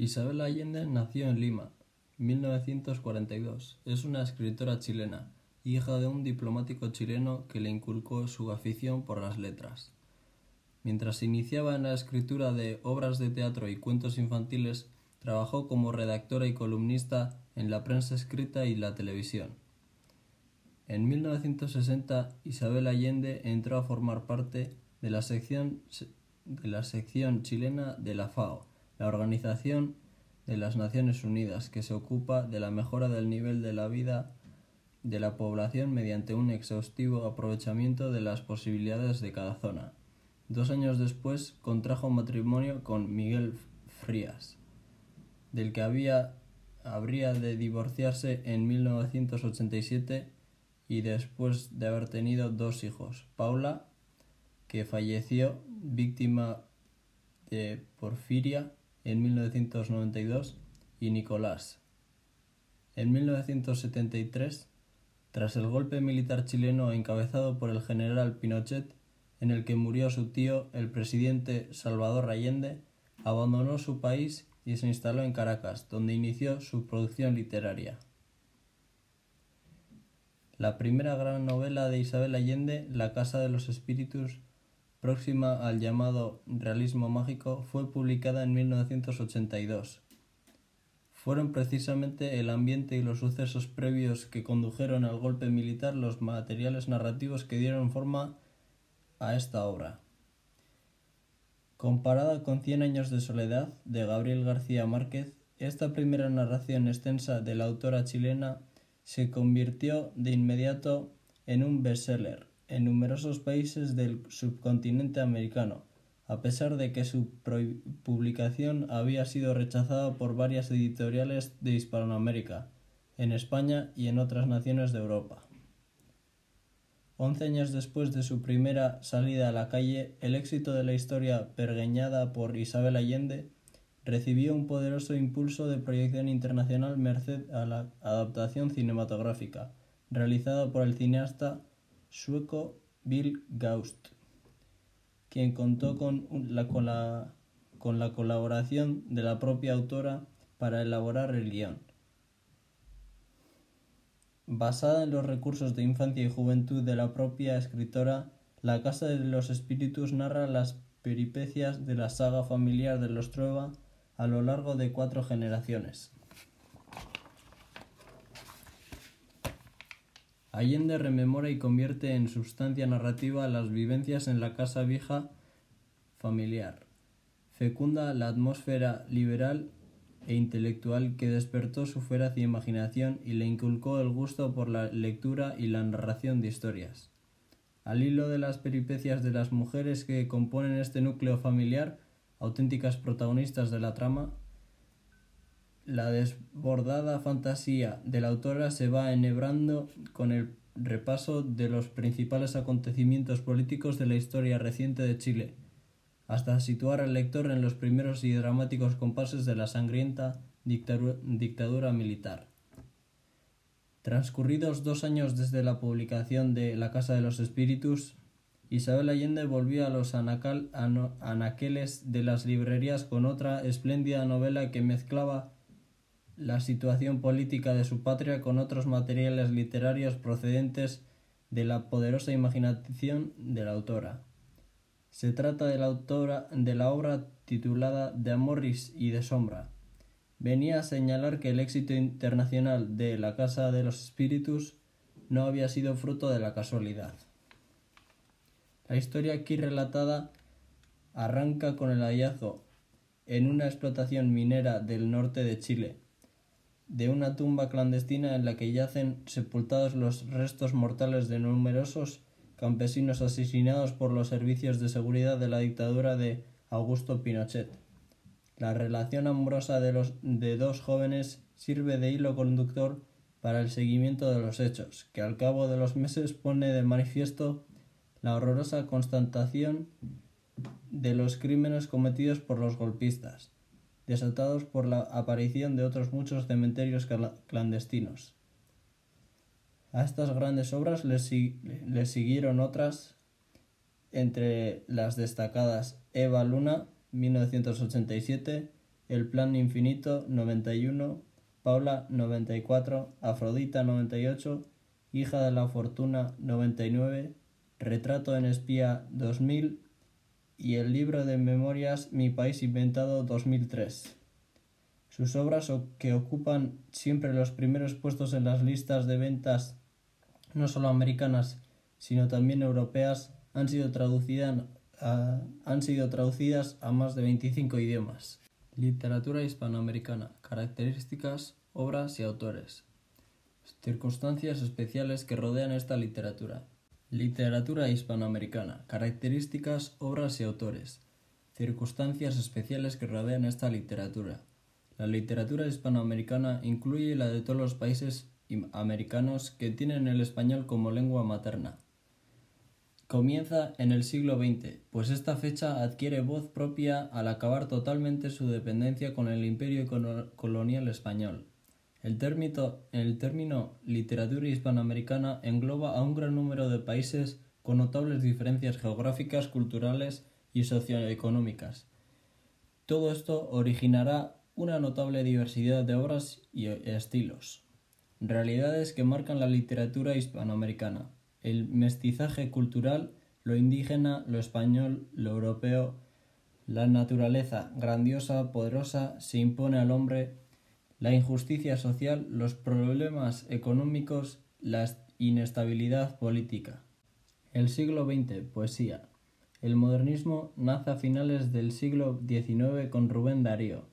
Isabel Allende nació en Lima, 1942. Es una escritora chilena, hija de un diplomático chileno que le inculcó su afición por las letras. Mientras iniciaba en la escritura de obras de teatro y cuentos infantiles, trabajó como redactora y columnista en la prensa escrita y la televisión. En 1960, Isabel Allende entró a formar parte de la sección, de la sección chilena de la FAO, la Organización de las Naciones Unidas, que se ocupa de la mejora del nivel de la vida de la población mediante un exhaustivo aprovechamiento de las posibilidades de cada zona. Dos años después contrajo matrimonio con Miguel Frías, del que había, habría de divorciarse en 1987 y después de haber tenido dos hijos, Paula, que falleció víctima de porfiria en 1992 y Nicolás. En 1973, tras el golpe militar chileno encabezado por el general Pinochet, en el que murió su tío, el presidente Salvador Allende, abandonó su país y se instaló en Caracas, donde inició su producción literaria. La primera gran novela de Isabel Allende, La Casa de los Espíritus, próxima al llamado realismo mágico, fue publicada en 1982. Fueron precisamente el ambiente y los sucesos previos que condujeron al golpe militar los materiales narrativos que dieron forma a esta obra. Comparada con Cien años de soledad de Gabriel García Márquez, esta primera narración extensa de la autora chilena se convirtió de inmediato en un bestseller en numerosos países del subcontinente americano, a pesar de que su publicación había sido rechazada por varias editoriales de Hispanoamérica, en España y en otras naciones de Europa. Once años después de su primera salida a la calle, el éxito de la historia pergeñada por Isabel Allende recibió un poderoso impulso de proyección internacional merced a la adaptación cinematográfica, realizada por el cineasta sueco Bill Gaust, quien contó con la, con, la, con la colaboración de la propia autora para elaborar el guion. Basada en los recursos de infancia y juventud de la propia escritora, La Casa de los Espíritus narra las peripecias de la saga familiar de los Trueba a lo largo de cuatro generaciones. Allende rememora y convierte en sustancia narrativa las vivencias en la casa vieja familiar. Fecunda la atmósfera liberal e intelectual que despertó su feraz imaginación y le inculcó el gusto por la lectura y la narración de historias. Al hilo de las peripecias de las mujeres que componen este núcleo familiar, auténticas protagonistas de la trama, la desbordada fantasía de la autora se va enhebrando con el repaso de los principales acontecimientos políticos de la historia reciente de Chile, hasta situar al lector en los primeros y dramáticos compases de la sangrienta dictadura, militar. Transcurridos dos años desde la publicación de La Casa de los Espíritus, Isabel Allende volvió a los anaqueles de las librerías con otra espléndida novela que mezclaba la situación política de su patria con otros materiales literarios procedentes de la poderosa imaginación de la autora. Se trata de la autora de la obra titulada De Amoris y de Sombra. Venía a señalar que el éxito internacional de La Casa de los Espíritus no había sido fruto de la casualidad. La historia aquí relatada arranca con el hallazgo en una explotación minera del norte de Chile de una tumba clandestina en la que yacen sepultados los restos mortales de numerosos campesinos asesinados por los servicios de seguridad de la dictadura de Augusto Pinochet. La relación amorosa de, los, de dos jóvenes sirve de hilo conductor para el seguimiento de los hechos, que al cabo de los meses pone de manifiesto la horrorosa constatación de los crímenes cometidos por los golpistas desatados por la aparición de otros muchos cementerios clandestinos. A estas grandes obras les, siguieron otras, entre las destacadas Eva Luna, 1987, El Plan Infinito 91, Paula 94, Afrodita 98, Hija de la Fortuna 99, Retrato en Espía 2000 y el libro de memorias Mi País Inventado 2003. Sus obras que ocupan siempre los primeros puestos en las listas de ventas no solo americanas, sino también europeas, han sido, traducidas a, han sido traducidas a más de 25 idiomas. Literatura hispanoamericana. Características, obras y autores. Circunstancias especiales que rodean esta literatura. Literatura hispanoamericana. Características, obras y autores. Circunstancias especiales que rodean esta literatura. La literatura hispanoamericana incluye la de todos los países americanos que tienen el español como lengua materna. Comienza en el siglo XX, pues esta fecha adquiere voz propia al acabar totalmente su dependencia con el imperio colonial español. El término, literatura hispanoamericana engloba a un gran número de países con notables diferencias geográficas, culturales y socioeconómicas. Todo esto originará una notable diversidad de obras y estilos. Realidades que marcan la literatura hispanoamericana. El mestizaje cultural, lo indígena, lo español, lo europeo, la naturaleza grandiosa, poderosa, se impone al hombre, la injusticia social, los problemas económicos, la inestabilidad política. El siglo XX, poesía. El modernismo nace a finales del siglo XIX con Rubén Darío,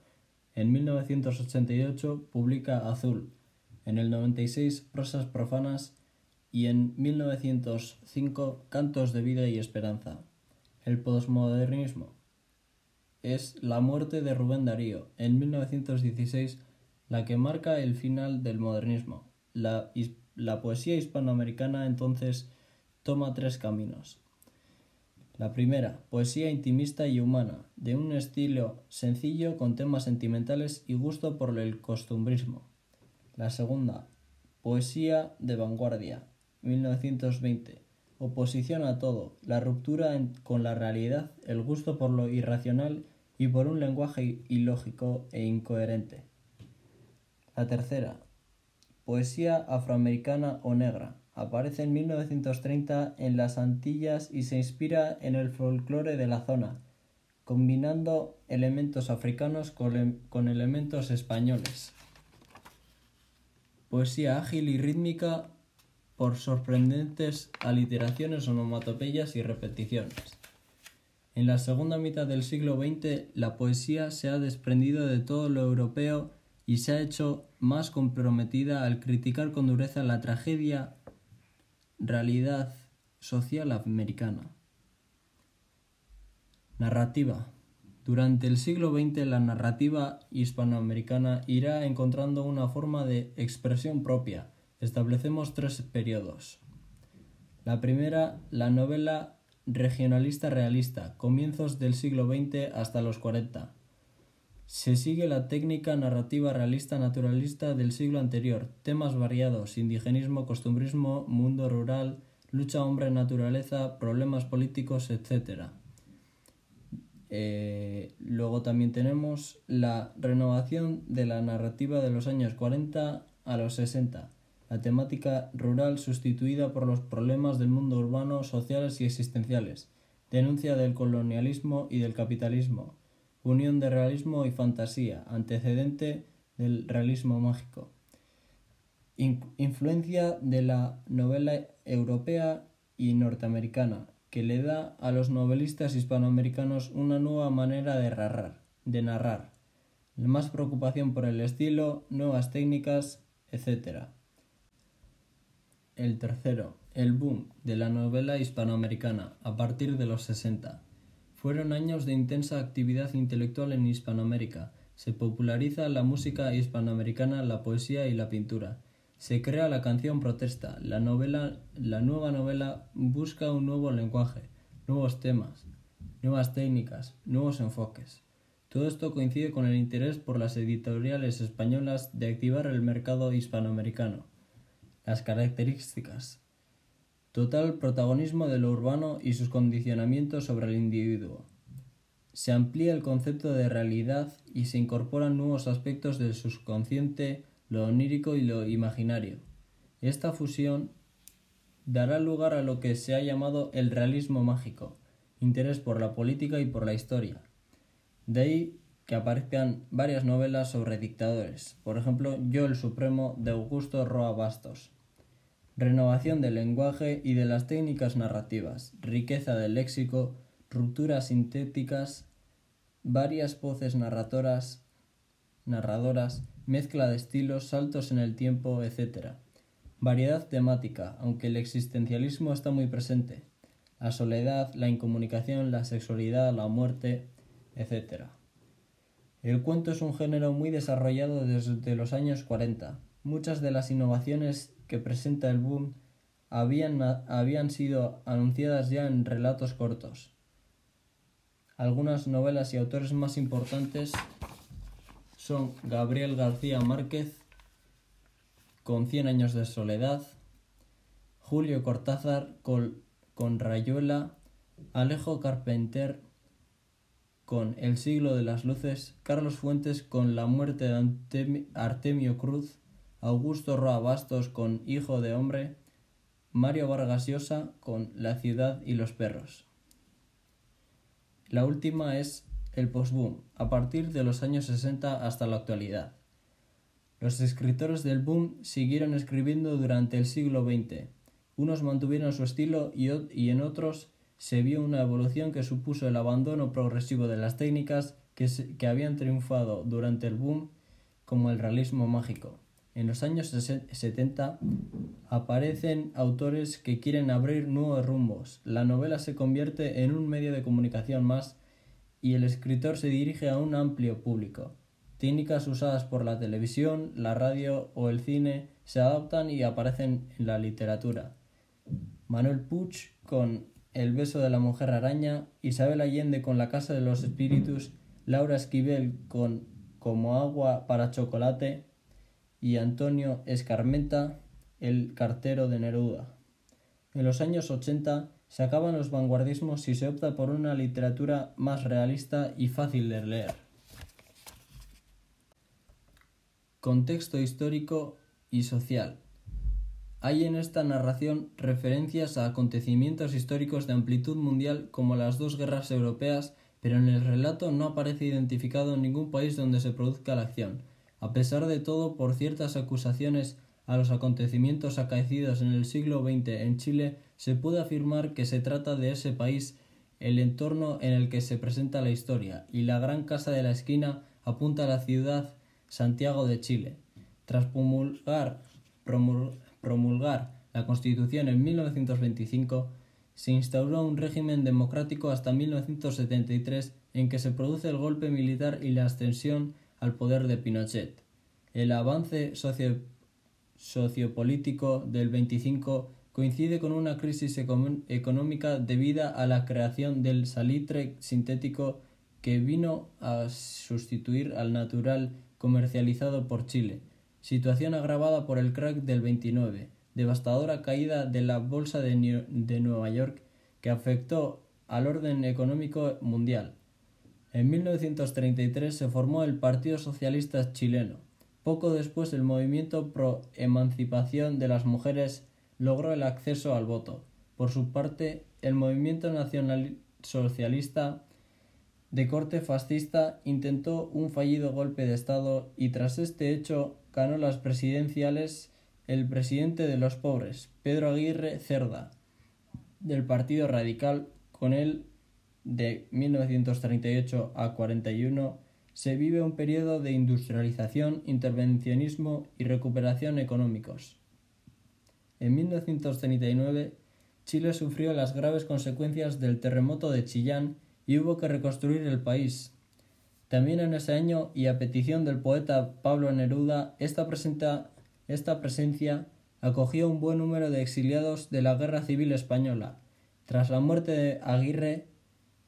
en 1988 publica Azul, en el 96 Prosas profanas y en 1905 Cantos de vida y esperanza. El posmodernismo es la muerte de Rubén Darío en 1916 la que marca el final del modernismo. La, poesía hispanoamericana entonces toma tres caminos. La primera, poesía intimista y humana, de un estilo sencillo con temas sentimentales y gusto por el costumbrismo. La segunda, poesía de vanguardia, 1920, oposición a todo, la ruptura con la realidad, el gusto por lo irracional y por un lenguaje ilógico e incoherente. La tercera, poesía afroamericana o negra, Aparece en 1930 en las Antillas y se inspira en el folclore de la zona, combinando elementos africanos con, elementos españoles. Poesía ágil y rítmica por sorprendentes aliteraciones, onomatopeyas y repeticiones. En la segunda mitad del siglo XX, la poesía se ha desprendido de todo lo europeo y se ha hecho más comprometida al criticar con dureza la tragedia realidad social americana. Narrativa. Durante el siglo XX la narrativa hispanoamericana irá encontrando una forma de expresión propia. Establecemos tres periodos. La primera, la novela regionalista realista, comienzos del siglo XX hasta los 40. Se sigue la técnica narrativa realista naturalista del siglo anterior, temas variados, indigenismo, costumbrismo, mundo rural, lucha hombre-naturaleza, problemas políticos, etc. Eh, luego también tenemos la renovación de la narrativa de los años 40 a los 60, la temática rural sustituida por los problemas del mundo urbano, sociales y existenciales, denuncia del colonialismo y del capitalismo, unión de realismo y fantasía, antecedente del realismo mágico. influencia de la novela europea y norteamericana, que le da a los novelistas hispanoamericanos una nueva manera de narrar, de narrar, más preocupación por el estilo, nuevas técnicas, etc. El tercero, el boom de la novela hispanoamericana a partir de los 60. Fueron años de intensa actividad intelectual en Hispanoamérica. Se populariza la música hispanoamericana, la poesía y la pintura. Se crea la canción protesta. La novela, la nueva novela busca un nuevo lenguaje, nuevos temas, nuevas técnicas, nuevos enfoques. Todo esto coincide con el interés por las editoriales españolas de activar el mercado hispanoamericano. Las características. Total protagonismo de lo urbano y sus condicionamientos sobre el individuo. se amplía el concepto de realidad y se incorporan nuevos aspectos del subconsciente, lo onírico y lo imaginario. Esta fusión dará lugar a lo que se ha llamado el realismo mágico, interés por la política y por la historia. De ahí que aparezcan varias novelas sobre dictadores, por ejemplo Yo el Supremo de Augusto Roa Bastos. Renovación del lenguaje y de las técnicas narrativas, riqueza del léxico, rupturas sintéticas, varias voces narradoras, narradoras, mezcla de estilos, saltos en el tiempo, etc. Variedad temática, aunque el existencialismo está muy presente. La soledad, la incomunicación, la sexualidad, la muerte, etc. El cuento es un género muy desarrollado desde los años 40. Muchas de las innovaciones que presenta el boom habían, habían sido anunciadas ya en relatos cortos. Algunas novelas y autores más importantes son Gabriel García Márquez, con Cien años de soledad, Julio Cortázar con, con Rayuela, Alejo Carpenter con El siglo de las luces, Carlos Fuentes con La muerte de Artemio Cruz, Augusto Roa Bastos con Hijo de hombre, Mario Vargas Llosa con La ciudad y los perros. La última es el postboom, a partir de los años 60 hasta la actualidad. Los escritores del boom siguieron escribiendo durante el siglo XX. Unos mantuvieron su estilo y, en otros se vio una evolución que supuso el abandono progresivo de las técnicas que, que habían triunfado durante el boom, como el realismo mágico. En los años 70 aparecen autores que quieren abrir nuevos rumbos. La novela se convierte en un medio de comunicación más y el escritor se dirige a un amplio público. Técnicas usadas por la televisión, la radio o el cine se adaptan y aparecen en la literatura. Manuel Puig con el beso de la mujer araña, Isabel Allende con La casa de los espíritus, Laura Esquivel con Como agua para chocolate y Antonio Escarmenta, el cartero de Neruda. En los años 80 se acaban los vanguardismos y se opta por una literatura más realista y fácil de leer. Contexto histórico y social. Hay en esta narración referencias a acontecimientos históricos de amplitud mundial como las dos guerras europeas, pero en el relato no aparece identificado ningún país donde se produzca la acción. A pesar de todo, por ciertas acusaciones a los acontecimientos acaecidos en el siglo XX en Chile, se puede afirmar que se trata de ese país el entorno en el que se presenta la historia, y la gran casa de la esquina apunta a la ciudad Santiago de Chile. Tras promulgar, la Constitución en 1925, se instauró un régimen democrático hasta 1973 en que se produce el golpe militar y la ascensión al poder de Pinochet. El avance sociopolítico del 25 coincide con una crisis económica debida a la creación del salitre sintético que vino a sustituir al natural comercializado por Chile situación agravada por el crack del 29, devastadora caída de la Bolsa de, Nueva York que afectó al orden económico mundial. En 1933 se formó el Partido Socialista Chileno. Poco después el movimiento pro emancipación de las mujeres logró el acceso al voto. Por su parte, el movimiento nacional socialista de corte fascista intentó un fallido golpe de Estado y tras este hecho ganó las presidenciales el presidente de los pobres, Pedro Aguirre Cerda, del Partido Radical, con él de 1938 a 41 se vive un periodo de industrialización, intervencionismo y recuperación económicos. En 1939 Chile sufrió las graves consecuencias del terremoto de Chillán y hubo que reconstruir el país, también en ese año, y a petición del poeta Pablo Neruda, esta, esta presencia acogió un buen número de exiliados de la Guerra Civil Española. Tras la muerte de Aguirre,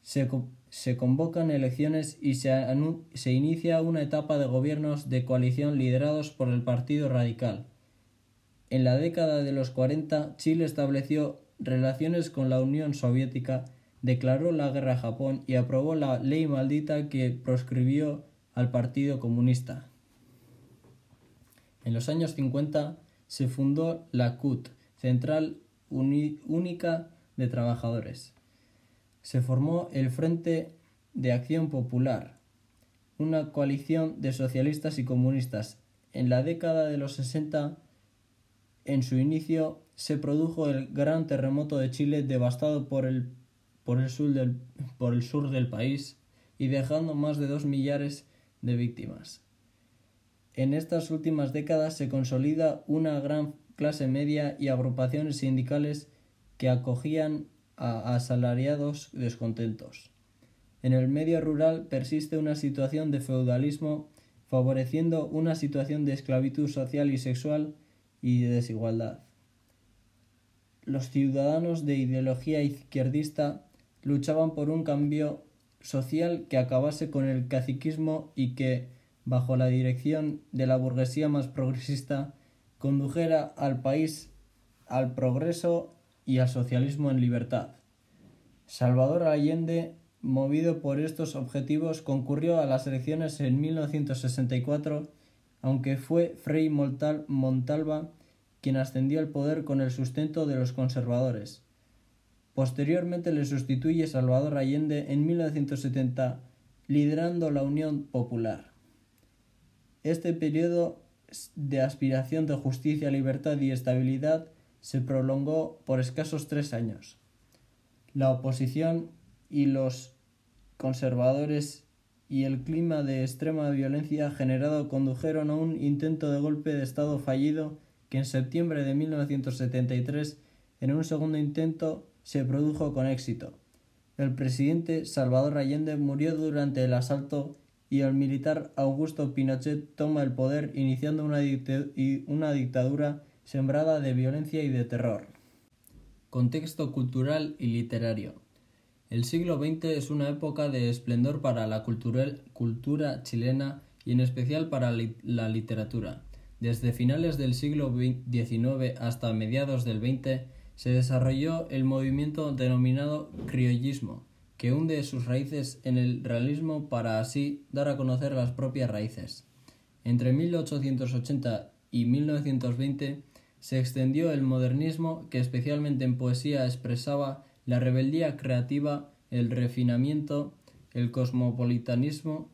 se, convocan elecciones y se, se inicia una etapa de gobiernos de coalición liderados por el Partido Radical. En la década de los 40, Chile estableció relaciones con la Unión Soviética declaró la guerra a Japón y aprobó la ley maldita que proscribió al Partido Comunista. En los años 50 se fundó la CUT, Central Única de Trabajadores. Se formó el Frente de Acción Popular, una coalición de socialistas y comunistas. En la década de los 60, en su inicio, se produjo el gran terremoto de Chile devastado por el, por el, sur, del, por el sur del país y dejando más de dos millares de víctimas. En estas últimas décadas se consolida una gran clase media y agrupaciones sindicales que acogían a asalariados descontentos. En el medio rural persiste una situación de feudalismo favoreciendo una situación de esclavitud social y sexual y de desigualdad. Los ciudadanos de ideología izquierdista luchaban por un cambio social que acabase con el caciquismo y que, bajo la dirección de la burguesía más progresista, condujera al país al progreso y al socialismo en libertad. Salvador Allende, movido por estos objetivos, concurrió a las elecciones en 1964, aunque fue Frei Montalva quien ascendió al poder con el sustento de los conservadores. Posteriormente le sustituye Salvador Allende en 1970, liderando la Unión Popular. Este periodo de aspiración de justicia, libertad y estabilidad se prolongó por escasos tres años. La oposición y los conservadores y el clima de extrema violencia generado condujeron a un intento de golpe de Estado fallido que en septiembre de 1973, en un segundo intento, se produjo con éxito. El presidente Salvador Allende murió durante el asalto y el militar Augusto Pinochet toma el poder iniciando una, una dictadura sembrada de violencia y de terror. Contexto cultural y literario. El siglo XX es una época de esplendor para la cultura chilena y en especial para la literatura. Desde finales del siglo XIX hasta mediados del XX se desarrolló el movimiento denominado criollismo, que hunde sus raíces en el realismo para así dar a conocer las propias raíces. Entre 1880 y 1920 se extendió el modernismo que especialmente en poesía expresaba la rebeldía creativa, el refinamiento, el cosmopolitanismo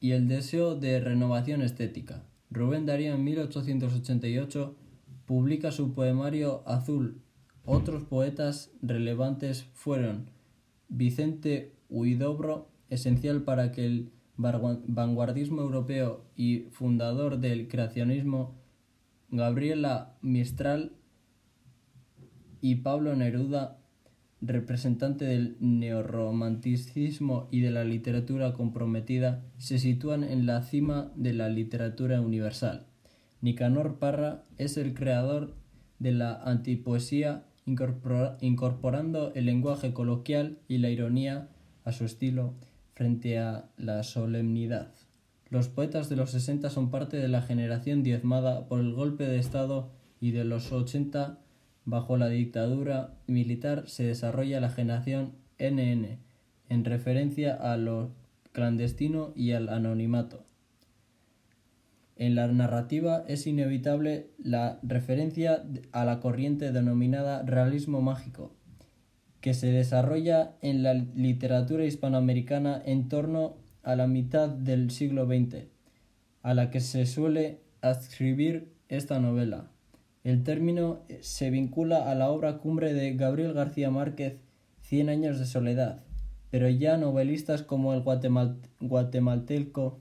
y el deseo de renovación estética. Rubén Darío en 1888 publica su poemario Azul. Otros poetas relevantes fueron Vicente Huidobro, esencial para que el vanguardismo europeo y fundador del creacionismo, Gabriela Mistral y Pablo Neruda, representante del neorromanticismo y de la literatura comprometida, se sitúan en la cima de la literatura universal. Nicanor Parra es el creador de la antipoesía incorporando el lenguaje coloquial y la ironía a su estilo frente a la solemnidad. Los poetas de los 60 son parte de la generación diezmada por el golpe de Estado y de los 80 bajo la dictadura militar se desarrolla la generación NN en referencia a lo clandestino y al anonimato. En la narrativa es inevitable la referencia a la corriente denominada realismo mágico, que se desarrolla en la literatura hispanoamericana en torno a la mitad del siglo XX, a la que se suele adscribir esta novela. El término se vincula a la obra cumbre de Gabriel García Márquez, Cien años de soledad, pero ya novelistas como el guatemalteco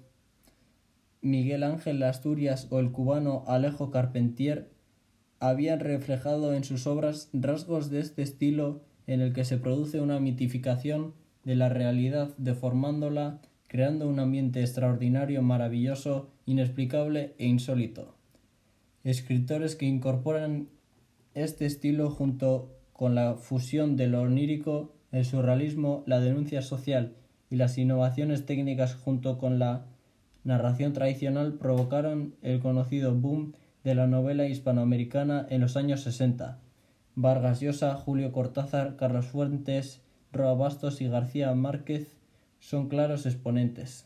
Miguel Ángel Asturias o el cubano Alejo Carpentier habían reflejado en sus obras rasgos de este estilo en el que se produce una mitificación de la realidad deformándola, creando un ambiente extraordinario, maravilloso, inexplicable e insólito. Escritores que incorporan este estilo junto con la fusión de lo onírico, el surrealismo, la denuncia social y las innovaciones técnicas junto con la narración tradicional provocaron el conocido boom de la novela hispanoamericana en los años 60. Vargas Llosa, Julio Cortázar, Carlos Fuentes, Roa Bastos y García Márquez son claros exponentes.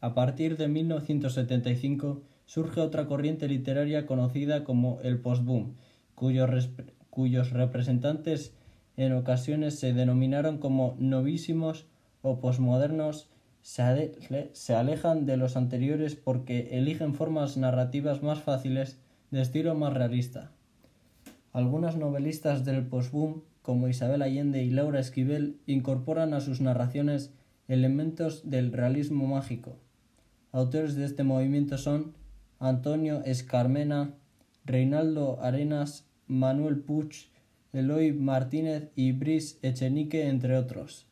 A partir de 1975 surge otra corriente literaria conocida como el postboom, cuyos, cuyos representantes en ocasiones se denominaron como novísimos o posmodernos, se, se alejan de los anteriores porque eligen formas narrativas más fáciles de estilo más realista. Algunas novelistas del postboom, como Isabel Allende y Laura Esquivel, incorporan a sus narraciones elementos del realismo mágico. Autores de este movimiento son Antonio Escarmena, Reinaldo Arenas, Manuel Puch, Eloy Martínez y Brice Echenique, entre otros.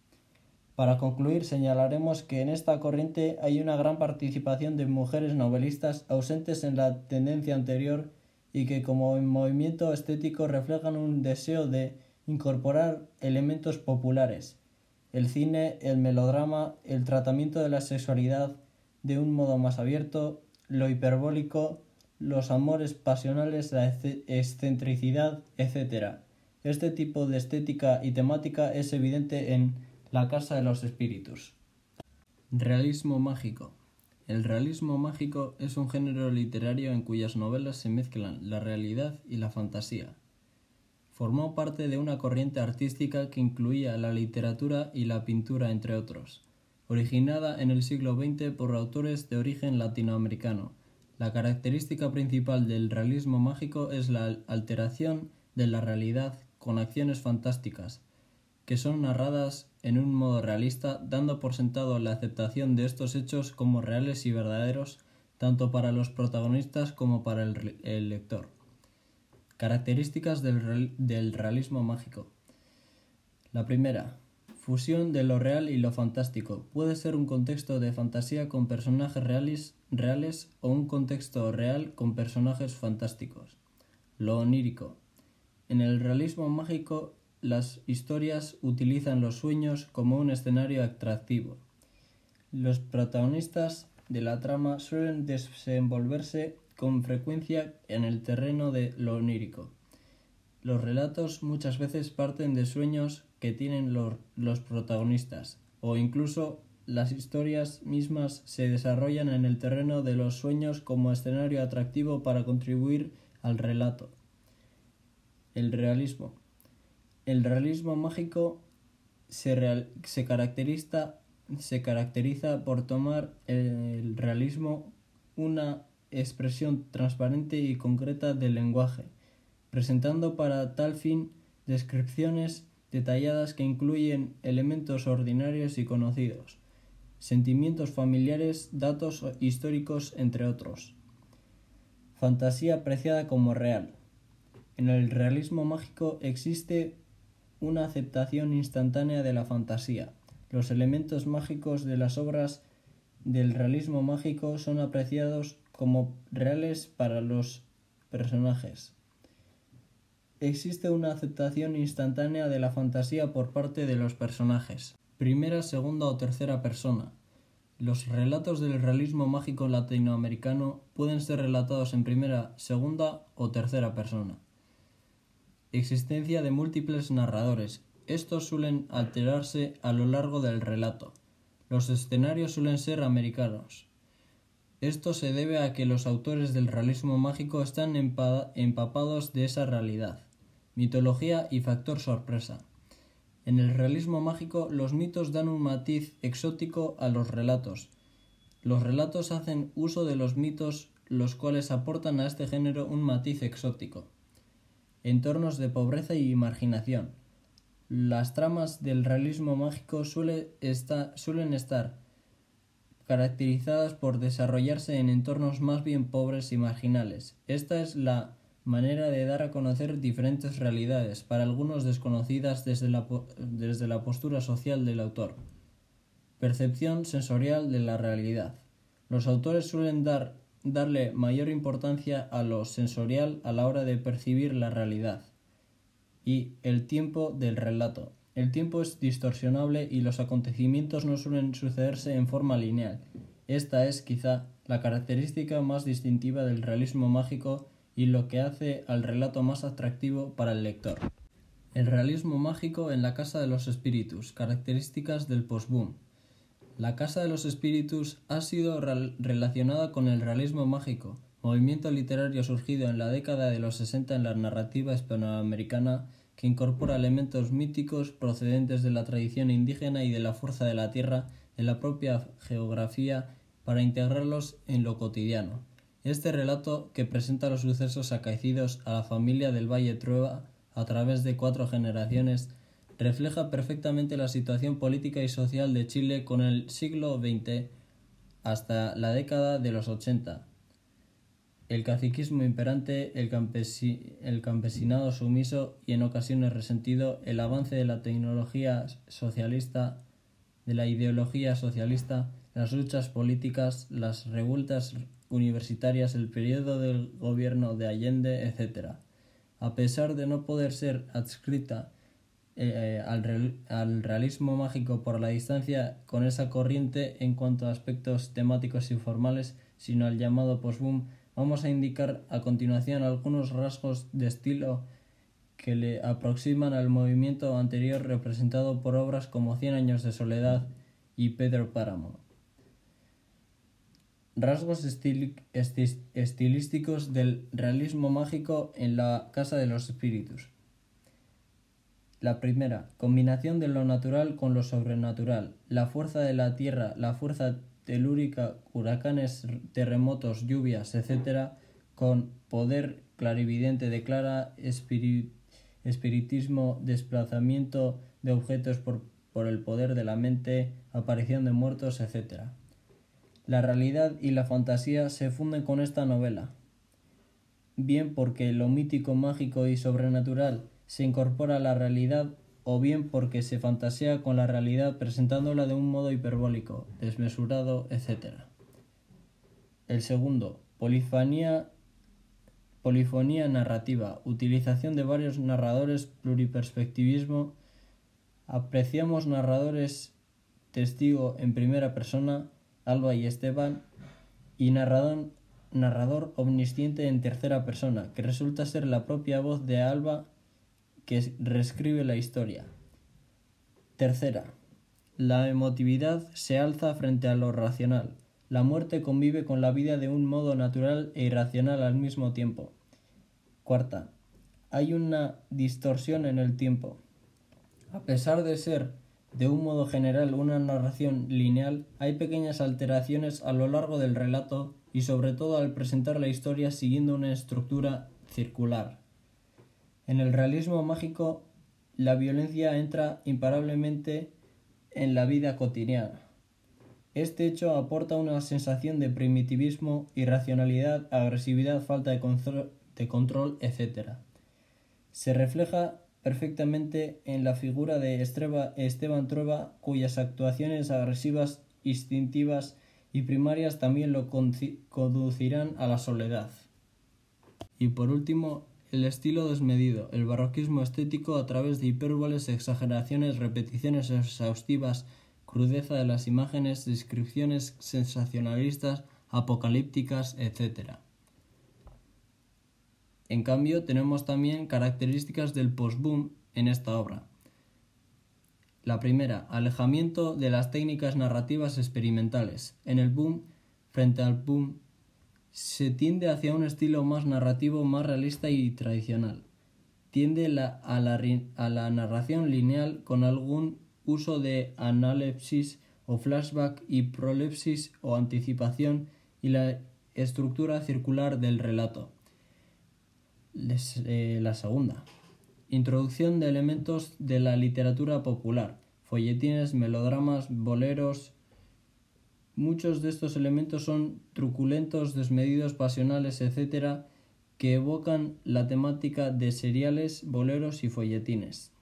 Para concluir, señalaremos que en esta corriente hay una gran participación de mujeres novelistas ausentes en la tendencia anterior y que como movimiento estético reflejan un deseo de incorporar elementos populares, el cine, el melodrama, el tratamiento de la sexualidad de un modo más abierto, lo hiperbólico, los amores pasionales, la excentricidad, etc. Este tipo de estética y temática es evidente en La Casa de los Espíritus. Realismo mágico. El realismo mágico es un género literario en cuyas novelas se mezclan la realidad y la fantasía. Formó parte de una corriente artística que incluía la literatura y la pintura, entre otros, originada en el siglo XX por autores de origen latinoamericano. La característica principal del realismo mágico es la alteración de la realidad con acciones fantásticas, que son narradas en un modo realista, dando por sentado la aceptación de estos hechos como reales y verdaderos, tanto para los protagonistas como para el, lector. Características del, realismo mágico. La primera, fusión de lo real y lo fantástico. Puede ser un contexto de fantasía con personajes reales, reales o un contexto real con personajes fantásticos. Lo onírico. En el realismo mágico, las historias utilizan los sueños como un escenario atractivo. Los protagonistas de la trama suelen desenvolverse con frecuencia en el terreno de lo onírico. Los relatos muchas veces parten de sueños que tienen los, los protagonistas, o incluso las historias mismas se desarrollan en el terreno de los sueños como escenario atractivo para contribuir al relato. El realismo. El realismo mágico se, se, caracteriza, se caracteriza por tomar el realismo una expresión transparente y concreta del lenguaje, presentando para tal fin descripciones detalladas que incluyen elementos ordinarios y conocidos, sentimientos familiares, datos históricos, entre otros. Fantasía apreciada como real. En el realismo mágico existe una aceptación instantánea de la fantasía. Los elementos mágicos de las obras del realismo mágico son apreciados como reales para los personajes. Existe una aceptación instantánea de la fantasía por parte de los personajes. Primera, segunda o tercera persona. Los relatos del realismo mágico latinoamericano pueden ser relatados en primera, segunda o tercera persona. Existencia de múltiples narradores. Estos suelen alterarse a lo largo del relato. Los escenarios suelen ser americanos. Esto se debe a que los autores del realismo mágico están empapados de esa realidad, mitología y factor sorpresa. En el realismo mágico los mitos dan un matiz exótico a los relatos. Los relatos hacen uso de los mitos, los cuales aportan a este género un matiz exótico entornos de pobreza y marginación. Las tramas del realismo mágico suelen estar caracterizadas por desarrollarse en entornos más bien pobres y marginales. Esta es la manera de dar a conocer diferentes realidades, para algunos desconocidas desde la, desde la postura social del autor. Percepción sensorial de la realidad. Los autores suelen dar darle mayor importancia a lo sensorial a la hora de percibir la realidad. Y el tiempo del relato. El tiempo es distorsionable y los acontecimientos no suelen sucederse en forma lineal. Esta es quizá la característica más distintiva del realismo mágico y lo que hace al relato más atractivo para el lector. El realismo mágico en la Casa de los Espíritus, características del postboom. La Casa de los Espíritus ha sido relacionada con el realismo mágico, movimiento literario surgido en la década de los 60 en la narrativa hispanoamericana que incorpora elementos míticos procedentes de la tradición indígena y de la fuerza de la tierra de la propia geografía para integrarlos en lo cotidiano. Este relato, que presenta los sucesos acaecidos a la familia del Valle Trueba a través de cuatro generaciones, refleja perfectamente la situación política y social de Chile con el siglo XX hasta la década de los 80. El caciquismo imperante, el, el campesinado sumiso y en ocasiones resentido, el avance de la tecnología socialista, de la ideología socialista, las luchas políticas, las revueltas universitarias, el periodo del gobierno de Allende, etc. A pesar de no poder ser adscrita eh, al, al, realismo mágico por la distancia con esa corriente en cuanto a aspectos temáticos y formales, sino al llamado postboom, vamos a indicar a continuación algunos rasgos de estilo que le aproximan al movimiento anterior representado por obras como Cien años de soledad y Pedro Páramo. Rasgos estilísticos del realismo mágico en la Casa de los Espíritus. La primera, combinación de lo natural con lo sobrenatural, la fuerza de la tierra, la fuerza telúrica, huracanes, terremotos, lluvias, etc., con poder clarividente declara espiritismo, desplazamiento de objetos por, por el poder de la mente, aparición de muertos, etc. La realidad y la fantasía se funden con esta novela, bien porque lo mítico, mágico y sobrenatural se incorpora a la realidad o bien porque se fantasea con la realidad presentándola de un modo hiperbólico, desmesurado, etc. El segundo, polifonía, polifonía narrativa, utilización de varios narradores, pluriperspectivismo. Apreciamos narradores testigo en primera persona, Alba y Esteban, y narrador omnisciente en tercera persona, que resulta ser la propia voz de Alba que reescribe la historia. Tercera. La emotividad se alza frente a lo racional. La muerte convive con la vida de un modo natural e irracional al mismo tiempo. Cuarta. Hay una distorsión en el tiempo. A pesar de ser de un modo general, una narración lineal, hay pequeñas alteraciones a lo largo del relato y sobre todo al presentar la historia siguiendo una estructura circular. En el realismo mágico, la violencia entra imparablemente en la vida cotidiana. Este hecho aporta una sensación de primitivismo, irracionalidad, agresividad, falta de, control, de etc. Se refleja perfectamente en la figura de Esteban Trueba, cuyas actuaciones agresivas, instintivas y primarias también lo conducirán a la soledad. Y por último, el estilo desmedido, el barroquismo estético a través de hipérboles, exageraciones, repeticiones exhaustivas, crudeza de las imágenes, descripciones sensacionalistas, apocalípticas, etc. En cambio, tenemos también características del post-boom en esta obra. La primera, alejamiento de las técnicas narrativas experimentales. En el boom, frente al boom, se tiende hacia un estilo más narrativo, más realista y tradicional. Tiende a, la, narración lineal con algún uso de analepsis o flashback y prolepsis o anticipación y la estructura circular del relato. Eh, la segunda. Introducción de elementos de la literatura popular, folletines, melodramas, boleros. Muchos de estos elementos son truculentos, desmedidos, pasionales, etc., que evocan la temática de seriales, boleros y folletines.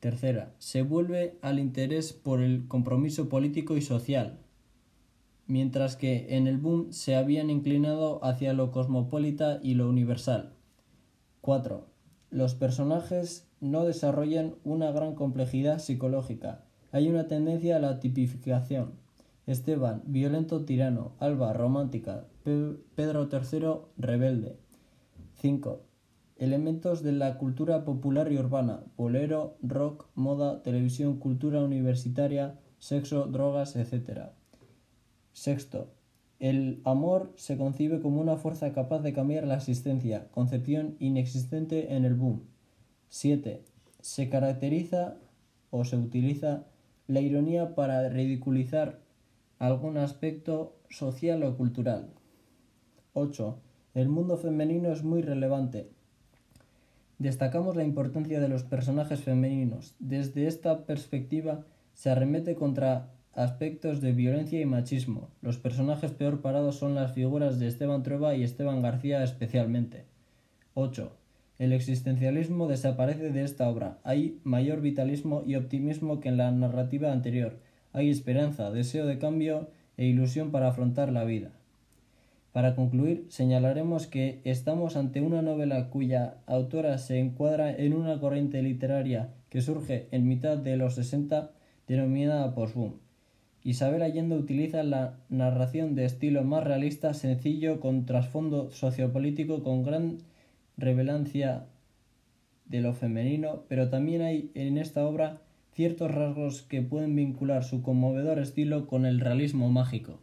Tercera, se vuelve al interés por el compromiso político y social, mientras que en el boom se habían inclinado hacia lo cosmopolita y lo universal. 4. Los personajes no desarrollan una gran complejidad psicológica. Hay una tendencia a la tipificación. Esteban, violento tirano. Alba, romántica. Pedro III, rebelde. 5. Elementos de la cultura popular y urbana, bolero, rock, moda, televisión, cultura universitaria, sexo, drogas, etc. Sexto, el amor se concibe como una fuerza capaz de cambiar la existencia, concepción inexistente en el boom. 7. Se caracteriza o se utiliza la ironía para ridiculizar algún aspecto social o cultural. 8. El mundo femenino es muy relevante. Destacamos la importancia de los personajes femeninos. Desde esta perspectiva se arremete contra aspectos de violencia y machismo. Los personajes peor parados son las figuras de Esteban Trueba y Esteban García especialmente. 8. El existencialismo desaparece de esta obra. Hay mayor vitalismo y optimismo que en la narrativa anterior. Hay esperanza, deseo de cambio e ilusión para afrontar la vida. Para concluir, señalaremos que estamos ante una novela cuya autora se encuadra en una corriente literaria que surge en mitad de los 60 denominada postboom. Isabel Allende utiliza la narración de estilo más realista, sencillo, con trasfondo sociopolítico, con gran revelancia de lo femenino, pero también hay en esta obra ciertos rasgos que pueden vincular su conmovedor estilo con el realismo mágico.